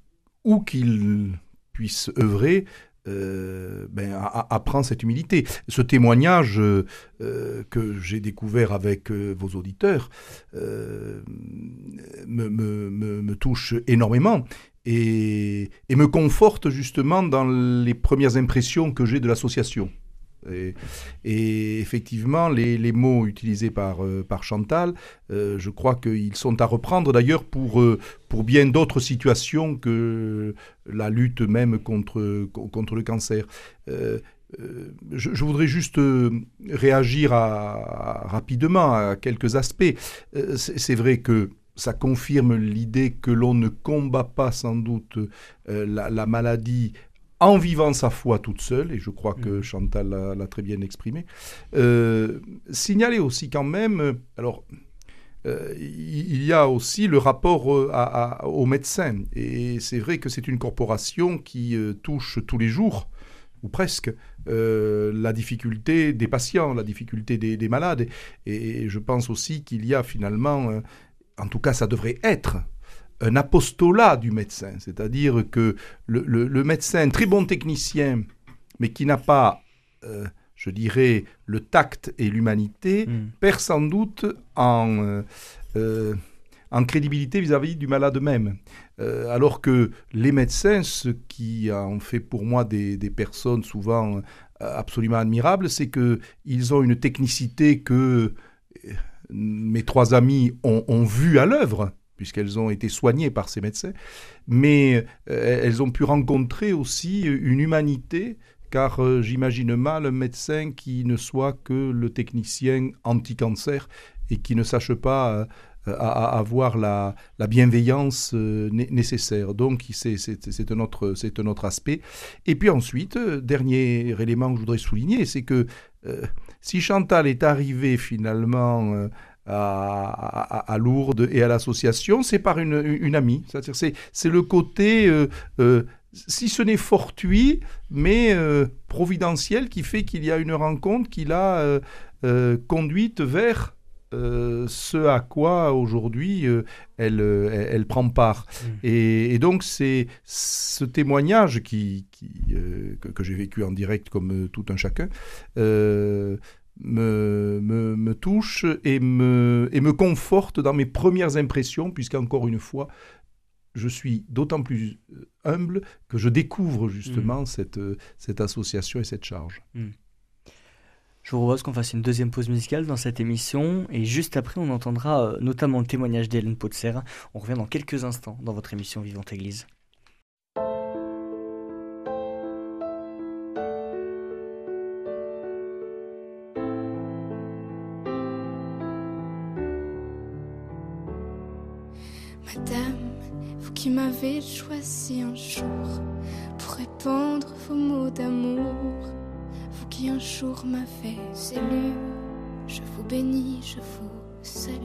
où qu'il puisse œuvrer, euh, ben, apprend cette humilité. Ce témoignage euh, que j'ai découvert avec vos auditeurs me, touche énormément et me conforte justement dans les premières impressions que j'ai de l'association. Et, effectivement, les, mots utilisés par, euh, Chantal, euh, je crois qu'ils sont à reprendre d'ailleurs pour, euh, pour bien d'autres situations que la lutte même contre, co- contre le cancer. Je, voudrais juste réagir rapidement à quelques aspects. C'est vrai que ça confirme l'idée que l'on ne combat pas sans doute la maladie en vivant sa foi toute seule, et je crois que Mhm. Chantal l'a très bien exprimé. Euh, signaler aussi quand même, euh, alors, euh, il y a aussi le rapport euh, à- à- aux médecins, et c'est vrai que c'est une corporation qui touche tous les jours, ou presque, euh, la difficulté des patients, la difficulté des, des malades, et, je pense aussi qu'il y a finalement, euh, en tout cas ça devrait être, un apostolat du médecin, c'est-à-dire que le, le- le médecin, très bon technicien, mais qui n'a pas, euh, je dirais, le tact et l'humanité, Hmm. perd sans doute en, euh, euh, en crédibilité vis-à-vis du malade même. Euh, alors que les médecins, ce qui en fait pour moi des, des personnes souvent absolument admirables, c'est qu'ils ont une technicité que mes trois amies ont, ont vue à l'œuvre puisqu'elles ont été soignées par ces médecins, mais euh, elles ont pu rencontrer aussi une humanité car euh, j'imagine mal un médecin qui ne soit que le technicien anti-cancer et qui ne sache pas euh, à- à avoir la, la bienveillance euh, né- nécessaire. Donc c'est- un, un autre aspect. Et puis ensuite, euh, dernier élément que je voudrais souligner, c'est que euh, si Chantal est arrivée finalement euh, à, à- à Lourdes et à l'association, c'est par une, une amie. C'est-à-dire c'est c'est le côté... euh, euh, si ce n'est fortuit, mais euh, providentiel, qui fait qu'il y a une rencontre qui l'a conduite vers euh, ce à quoi aujourd'hui euh, elle, euh, elle, elle prend part. Mm. Et, et donc c'est ce témoignage qui, qui, que, que j'ai vécu en direct comme tout un chacun. Me, me, me touche et me, et me conforte dans mes premières impressions, puisqu'encore une fois, je suis d'autant plus euh, humble que je découvre justement cette, euh, cette association et cette charge. Je vous propose qu'on fasse une deuxième pause musicale dans cette émission et juste après on entendra euh, notamment le témoignage d'Hélène Potser. On revient dans quelques instants dans votre émission Vivante Église. M'avez choisi un jour pour répandre vos mots d'amour, vous qui un jour m'avez élu, je vous bénis, je vous salue.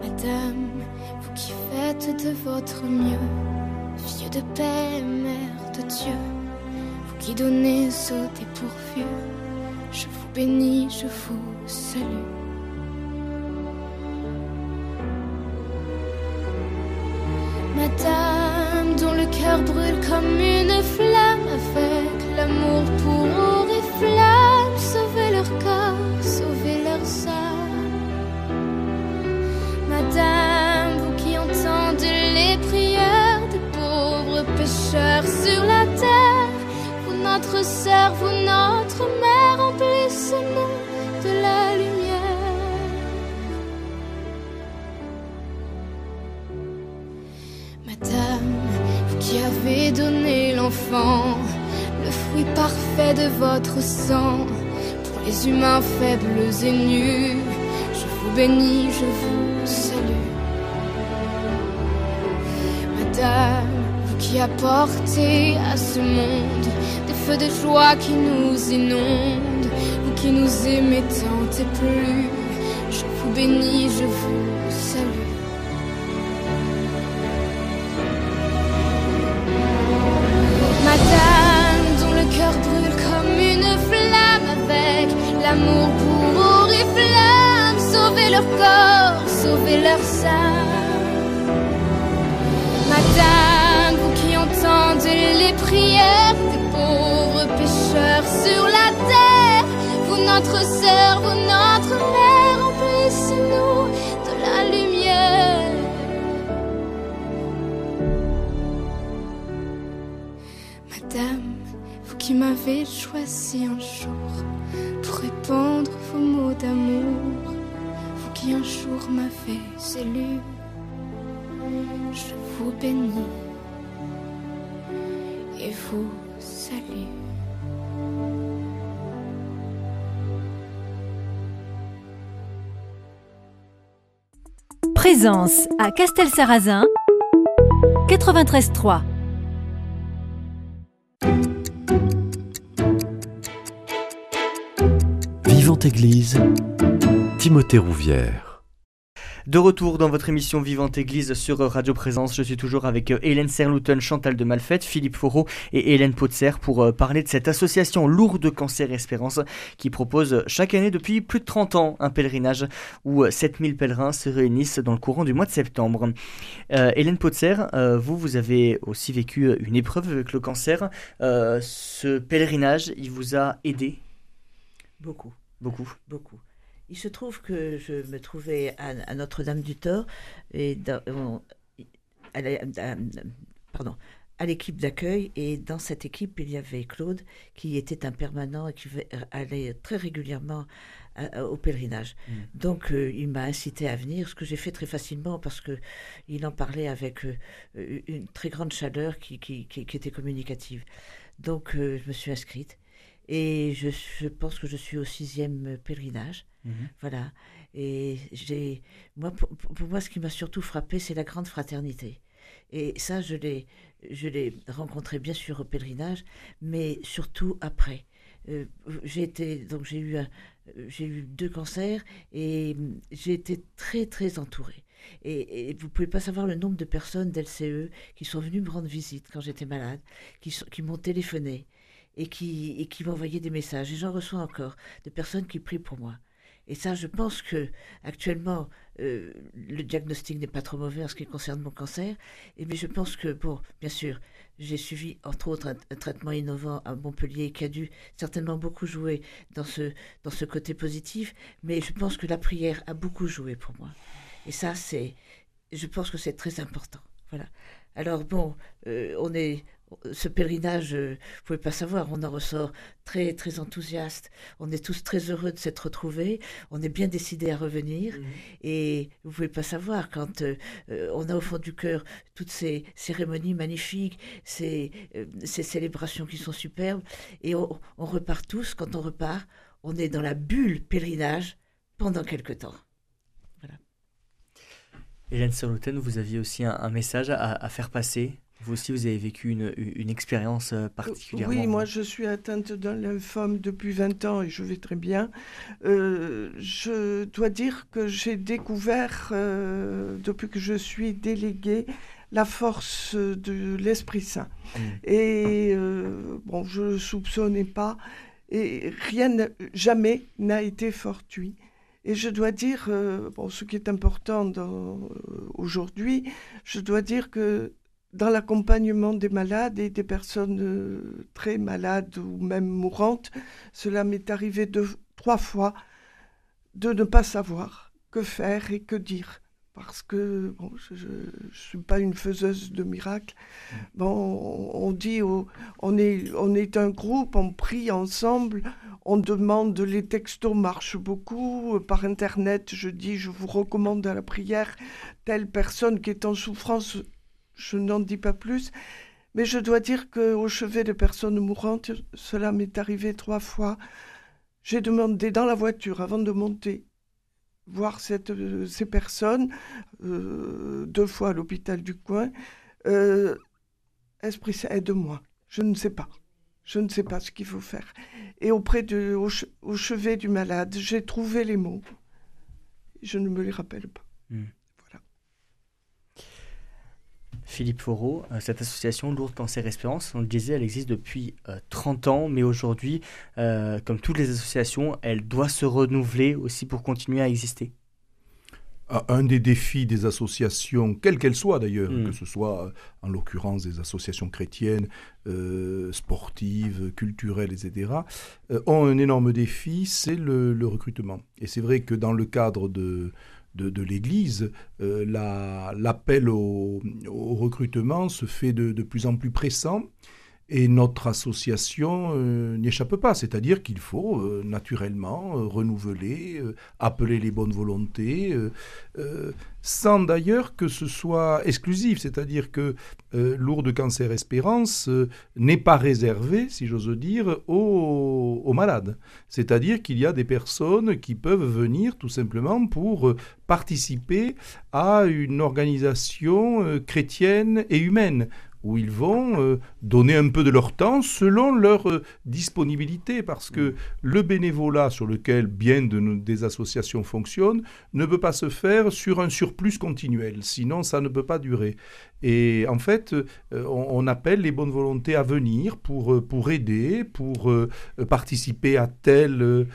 Madame, vous qui faites de votre mieux, fille de paix, mère de Dieu, vous qui donnez au dépourvu, je vous bénis, je vous salue. Brûle comme une flamme, avec l'amour pour oriflamme, sauvez leur corps, sauvez leurs âmes. Madame, vous qui entendez les prières des pauvres pécheurs sur la terre, vous notre sœur, vous de votre sang, pour les humains faibles et nus, je vous bénis, je vous salue. Madame, vous qui apportez à ce monde des feux de joie qui nous inondent, vous qui nous aimez tant et plus, je vous bénis, je vous salue. Madame, l'amour pour oriflamme, sauvez leur corps, sauvez leur sein. Madame, vous qui entendez les prières des pauvres pécheurs sur la terre, vous notre sœur, vous notre mère, remplissez-nous de la lumière. Madame, vous qui m'avez choisi un jour répandre vos mots d'amour, vous qui un jour m'avez élu, je vous bénis et vous salue. Présence à Castel-Sarrazin, 93.3. Église, Timothée Rouvière. De retour dans votre émission Vivante Église sur Radio Présence, je suis toujours avec euh, Hélène Serlouton, Chantal de Malfette, Philippe Foreau et Hélène Potser pour euh, parler de cette association Lourde Cancer Espérance qui propose chaque année depuis plus de 30 ans un pèlerinage où 7000 pèlerins se réunissent dans le courant du mois de septembre. Euh, Hélène Potser, euh, vous, vous avez aussi vécu une épreuve avec le cancer. Euh, ce pèlerinage, il vous a aidé? Beaucoup, beaucoup beaucoup. Il se trouve que je me trouvais à, à Notre-Dame-du-Thor et dans- on- à la- à- pardon, à l'équipe d'accueil et dans cette équipe il y avait Claude qui était un permanent et qui allait très régulièrement à- à- au pèlerinage. Mm. Donc euh, il m'a incité à venir, ce que j'ai fait très facilement parce que il en parlait avec euh, euh, une très grande chaleur qui, qui, qui- qui était communicative. Donc euh, je me suis inscrite et je, je pense que je suis au sixième pèlerinage. Mhm. Voilà. Et j'ai, moi, pour, moi, ce qui m'a surtout frappé, c'est la grande fraternité. Et ça, je l'ai, je l'ai rencontré bien sûr au pèlerinage, mais surtout après. Euh, j'ai été, donc j'ai eu un, j'ai eu deux cancers et hum, j'ai été très très entourée. Et, et vous pouvez pas savoir le nombre de personnes d'LCE qui sont venues me rendre visite quand j'étais malade, qui, sont- qui m'ont téléphoné et qui, et qui m'envoyaient des messages. Et j'en reçois encore de personnes qui prient pour moi. Et ça, je pense que actuellement, euh, le diagnostic n'est pas trop mauvais en ce qui concerne mon cancer. Et mais je pense que, bon, bien sûr, j'ai suivi entre autres un, traitement innovant à Montpellier qui a dû certainement beaucoup jouer dans ce, dans ce côté positif. Mais je pense que la prière a beaucoup joué pour moi. Et ça, c'est, je pense que c'est très important. Voilà. Alors bon, euh, on est, ce pèlerinage, euh, vous pouvez pas savoir, on en ressort très très enthousiaste. On est tous très heureux de s'être retrouvés. On est bien décidés à revenir. Et vous pouvez pas savoir quand euh, euh, on a au fond du cœur toutes ces cérémonies magnifiques, ces, euh, ces célébrations qui sont superbes, et on, on repart tous. Quand on repart, on est dans la bulle pèlerinage pendant quelque temps. Hélène Serloten, vous aviez aussi un, un message à, à faire passer. Vous aussi, vous avez vécu une, une expérience euh, particulièrement. Oui, moi je suis atteinte d'un lymphome depuis 20 ans et je vais très bien. Euh, je dois dire que j'ai découvert, euh, depuis que je suis déléguée, la force de l'Esprit Saint. Mm. Et euh, bon, je ne soupçonnais pas, et rien, jamais n'a été fortuit. Et je dois dire, euh, bon, ce qui est important euh, aujourd'hui, je dois dire que dans l'accompagnement des malades et des personnes euh, très malades ou même mourantes, cela m'est arrivé deux, trois fois de ne pas savoir que faire et que dire. Parce que bon, je ne suis pas une faiseuse de miracles. Bon, on, dit, on, est, on est un groupe, on prie ensemble, on demande, les textos marchent beaucoup. Par Internet, je dis, je vous recommande à la prière telle personne qui est en souffrance je n'en dis pas plus, mais je dois dire qu'au chevet de personnes mourantes, cela m'est arrivé trois fois. J'ai demandé dans la voiture, avant de monter, voir euh, ces personnes, euh, deux fois à l'hôpital du coin, euh, Esprit aide-moi. Je ne sais pas. Je ne sais pas ce qu'il faut faire. Et auprès de, au, chevet du malade, j'ai trouvé les mots. Je ne me les rappelle pas. Hmm. Philippe Foreau, euh, cette association Lourdes Cancer Espérance, on le disait, elle existe depuis 30 euh, ans, mais aujourd'hui, euh, comme toutes les associations, elle doit se renouveler aussi pour continuer à exister un des défis des associations, quelles qu'elles soient d'ailleurs, mm. que ce soit en l'occurrence des associations chrétiennes, euh, sportives, culturelles, etc., euh, ont un énorme défi, c'est le, recrutement. Et c'est vrai que dans le cadre de, de, l'Église, euh, l'appel au, recrutement se fait de plus en plus pressant. Et notre association euh, n'y échappe pas, c'est-à-dire qu'il faut euh, naturellement euh, renouveler, appeler les bonnes volontés, sans d'ailleurs que ce soit exclusif, c'est-à-dire que Lourdes Cancer Espérance n'est pas réservé, si j'ose dire, aux, aux malades. C'est-à-dire qu'il y a des personnes qui peuvent venir tout simplement pour participer à une organisation chrétienne et humaine où ils vont euh, donner un peu de leur temps selon leur euh, disponibilité, parce que mm. le bénévolat sur lequel bien de, des associations fonctionnent ne peut pas se faire sur un surplus continuel, sinon ça ne peut pas durer. Et en fait, euh, on, appelle les bonnes volontés à venir pour, euh, pour aider, pour euh, participer à telle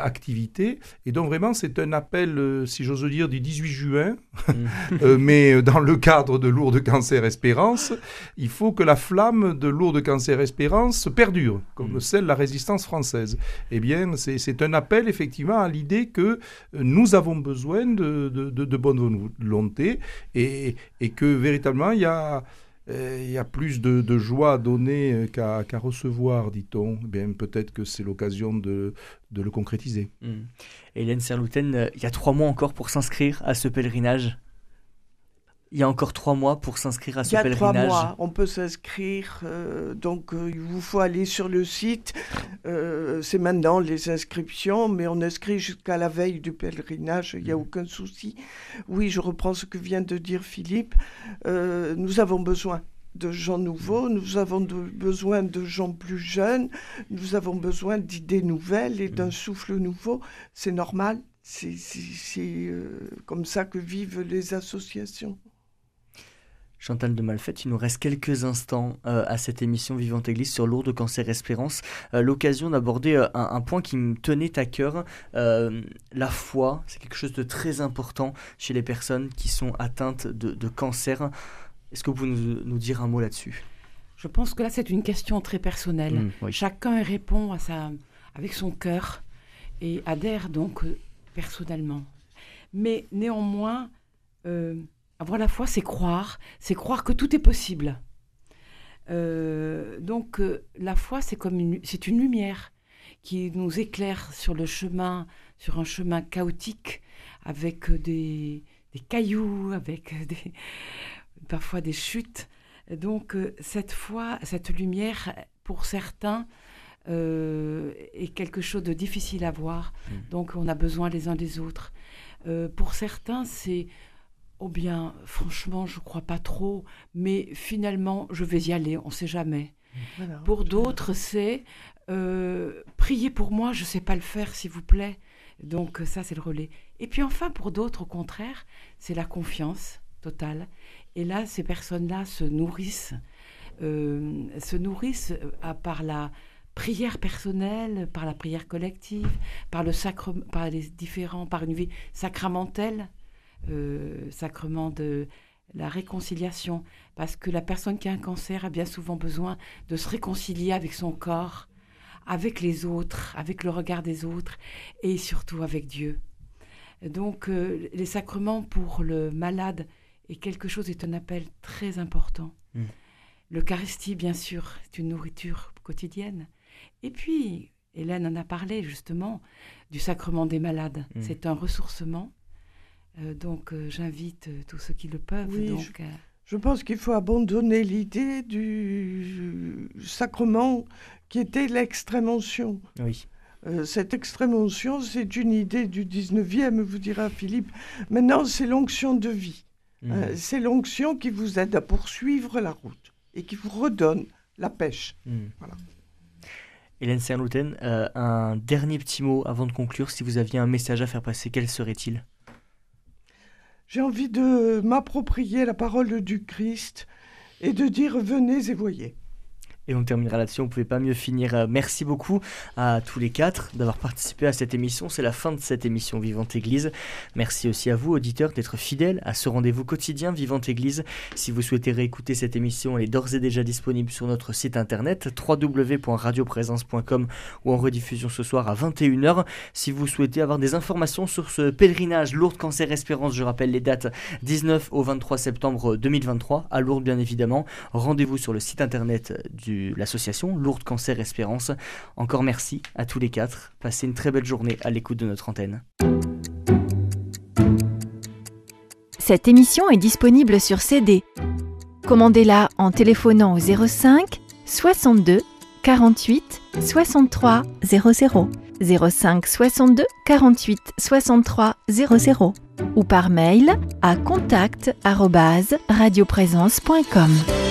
activité. Et donc vraiment, c'est un appel, si j'ose dire, du 18 juin, mm. <laughs> mais dans le cadre de Lourdes Cancer Espérance, il faut que la flamme de Lourdes Cancer Espérance perdure, comme mm. celle de la résistance française. Eh bien, c'est un appel effectivement à l'idée que nous avons besoin de, de, de, de bonne volonté et, et que véritablement il y a, euh, il y a plus de, joie à donner euh, qu'à recevoir, dit-on. Eh bien, peut-être que c'est l'occasion de, de, le concrétiser. Mmh. Hélène Serlouten, euh, il y a trois mois encore pour s'inscrire à ce pèlerinage? Il y a encore trois mois pour s'inscrire à ce pèlerinage. Il y a trois mois, on peut s'inscrire. donc, il vous faut aller sur le site. c'est maintenant les inscriptions, mais on inscrit jusqu'à la veille du pèlerinage. Il n'y a mmh. aucun souci. Oui, je reprends ce que vient de dire Philippe. nous avons besoin de gens nouveaux, nous avons besoin de gens plus jeunes, nous avons besoin d'idées nouvelles et d'un mmh. souffle nouveau. C'est normal. C'est comme ça que vivent les associations. Chantal de Malfait, il nous reste quelques instants euh, à cette émission Vivante Église sur Lourdes Cancer Espérance. Euh, l'occasion d'aborder euh, un, point qui me tenait à cœur. la foi, c'est quelque chose de très important chez les personnes qui sont atteintes de, cancer. Est-ce que vous pouvez nous, dire un mot là-dessus? Je pense que là, c'est une question très personnelle. Mmh, Chacun répond à sa, avec son cœur et adhère donc personnellement. Mais néanmoins, avoir la foi, c'est croire, c'est croire que tout est possible. Euh, donc euh, la foi, c'est comme une, c'est une lumière qui nous éclaire sur le chemin, sur un chemin chaotique, avec des, cailloux, avec <laughs> parfois des chutes. Donc euh, cette foi, cette lumière, pour certains, est quelque chose de difficile à voir. Mmh. Donc on a besoin les uns des autres. pour certains, c'est Oh bien, franchement, je crois pas trop, mais finalement, je vais y aller, on ne sait jamais. pour d'autres, c'est euh, priez pour moi, je ne sais pas le faire, s'il vous plaît. Donc ça, c'est le relais. Et puis enfin, pour d'autres, au contraire, c'est la confiance totale. Et là, ces personnes-là se nourrissent, euh, se nourrissent à, par la prière personnelle, par la prière collective, par le sacre, par les différents, par une vie sacramentelle euh, sacrement de la réconciliation, parce que la personne qui a un cancer a bien souvent besoin de se réconcilier avec son corps, avec les autres, avec le regard des autres, et surtout avec Dieu. Donc euh, les sacrements pour le malade est quelque chose, est un appel très important. Mm. L'Eucharistie, bien sûr, c'est une nourriture quotidienne. Et puis, Hélène en a parlé justement du sacrement des malades. Mm. C'est un ressourcement donc euh, j'invite euh, tous ceux qui le peuvent. je, pense qu'il faut abandonner l'idée du sacrement qui était l'extrême onction. Oui. cette extrême onction, c'est une idée du 19e, vous dira Philippe. Maintenant, c'est l'onction de vie. Mmh. c'est l'onction qui vous aide à poursuivre la route. et qui vous redonne la pêche. Hmm. Voilà. Hélène Serlouten, euh, un dernier petit mot avant de conclure. Si vous aviez un message à faire passer, quel serait-il? J'ai envie de m'approprier la parole du Christ et de dire venez et voyez. Et on terminera là-dessus, on ne pouvait pas mieux finir. Euh, Merci beaucoup à tous les quatre d'avoir participé à cette émission. C'est la fin de cette émission Vivante Église. Merci aussi à vous, auditeurs, d'être fidèles à ce rendez-vous quotidien Vivante Église. Si vous souhaitez réécouter cette émission, elle est d'ores et déjà disponible sur notre site internet www.radioprésence.com ou en rediffusion ce soir à 21h. Si vous souhaitez avoir des informations sur ce pèlerinage Lourdes Cancer Espérance, je rappelle les dates 19 au 23 septembre 2023, à Lourdes bien évidemment. Rendez-vous sur le site internet du l'association Lourdes Cancer Espérance. Encore merci à tous les quatre. Passez une très belle journée à l'écoute de notre antenne. Cette émission est disponible sur CD. Commandez-la en téléphonant au 05 62 48 63 00 05 62 48 63 00 ou par mail à contact@radioprésence.com.